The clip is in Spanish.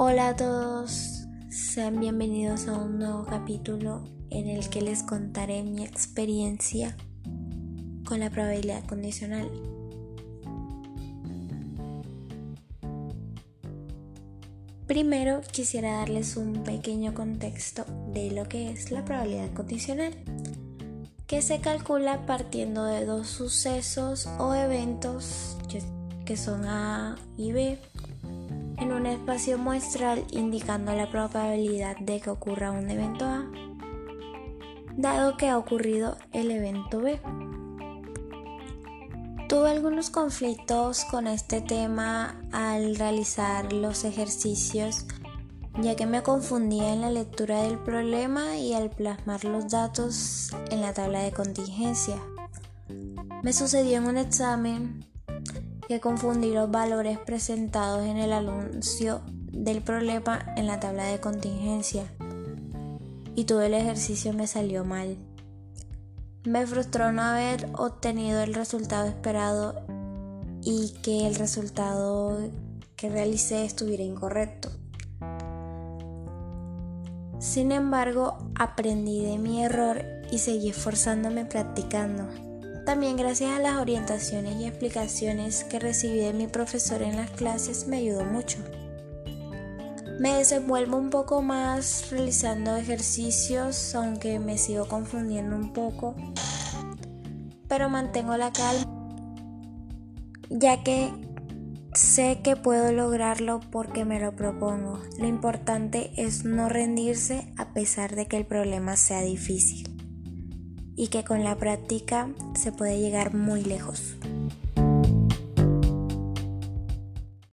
Hola a todos, sean bienvenidos a un nuevo capítulo en el que les contaré mi experiencia con la probabilidad condicional. Primero quisiera darles un pequeño contexto de lo que es la probabilidad condicional, que se calcula partiendo de dos sucesos o eventos que son A y B un espacio muestral indicando la probabilidad de que ocurra un evento A, dado que ha ocurrido el evento B. Tuve algunos conflictos con este tema al realizar los ejercicios, ya que me confundía en la lectura del problema y al plasmar los datos en la tabla de contingencia. Me sucedió en un examen que confundí los valores presentados en el anuncio del problema en la tabla de contingencia y todo el ejercicio me salió mal. Me frustró no haber obtenido el resultado esperado y que el resultado que realicé estuviera incorrecto. Sin embargo, aprendí de mi error y seguí esforzándome practicando. También gracias a las orientaciones y explicaciones que recibí de mi profesor en las clases me ayudó mucho. Me desenvuelvo un poco más realizando ejercicios, aunque me sigo confundiendo un poco, pero mantengo la calma, ya que sé que puedo lograrlo porque me lo propongo. Lo importante es no rendirse a pesar de que el problema sea difícil y que con la práctica se puede llegar muy lejos.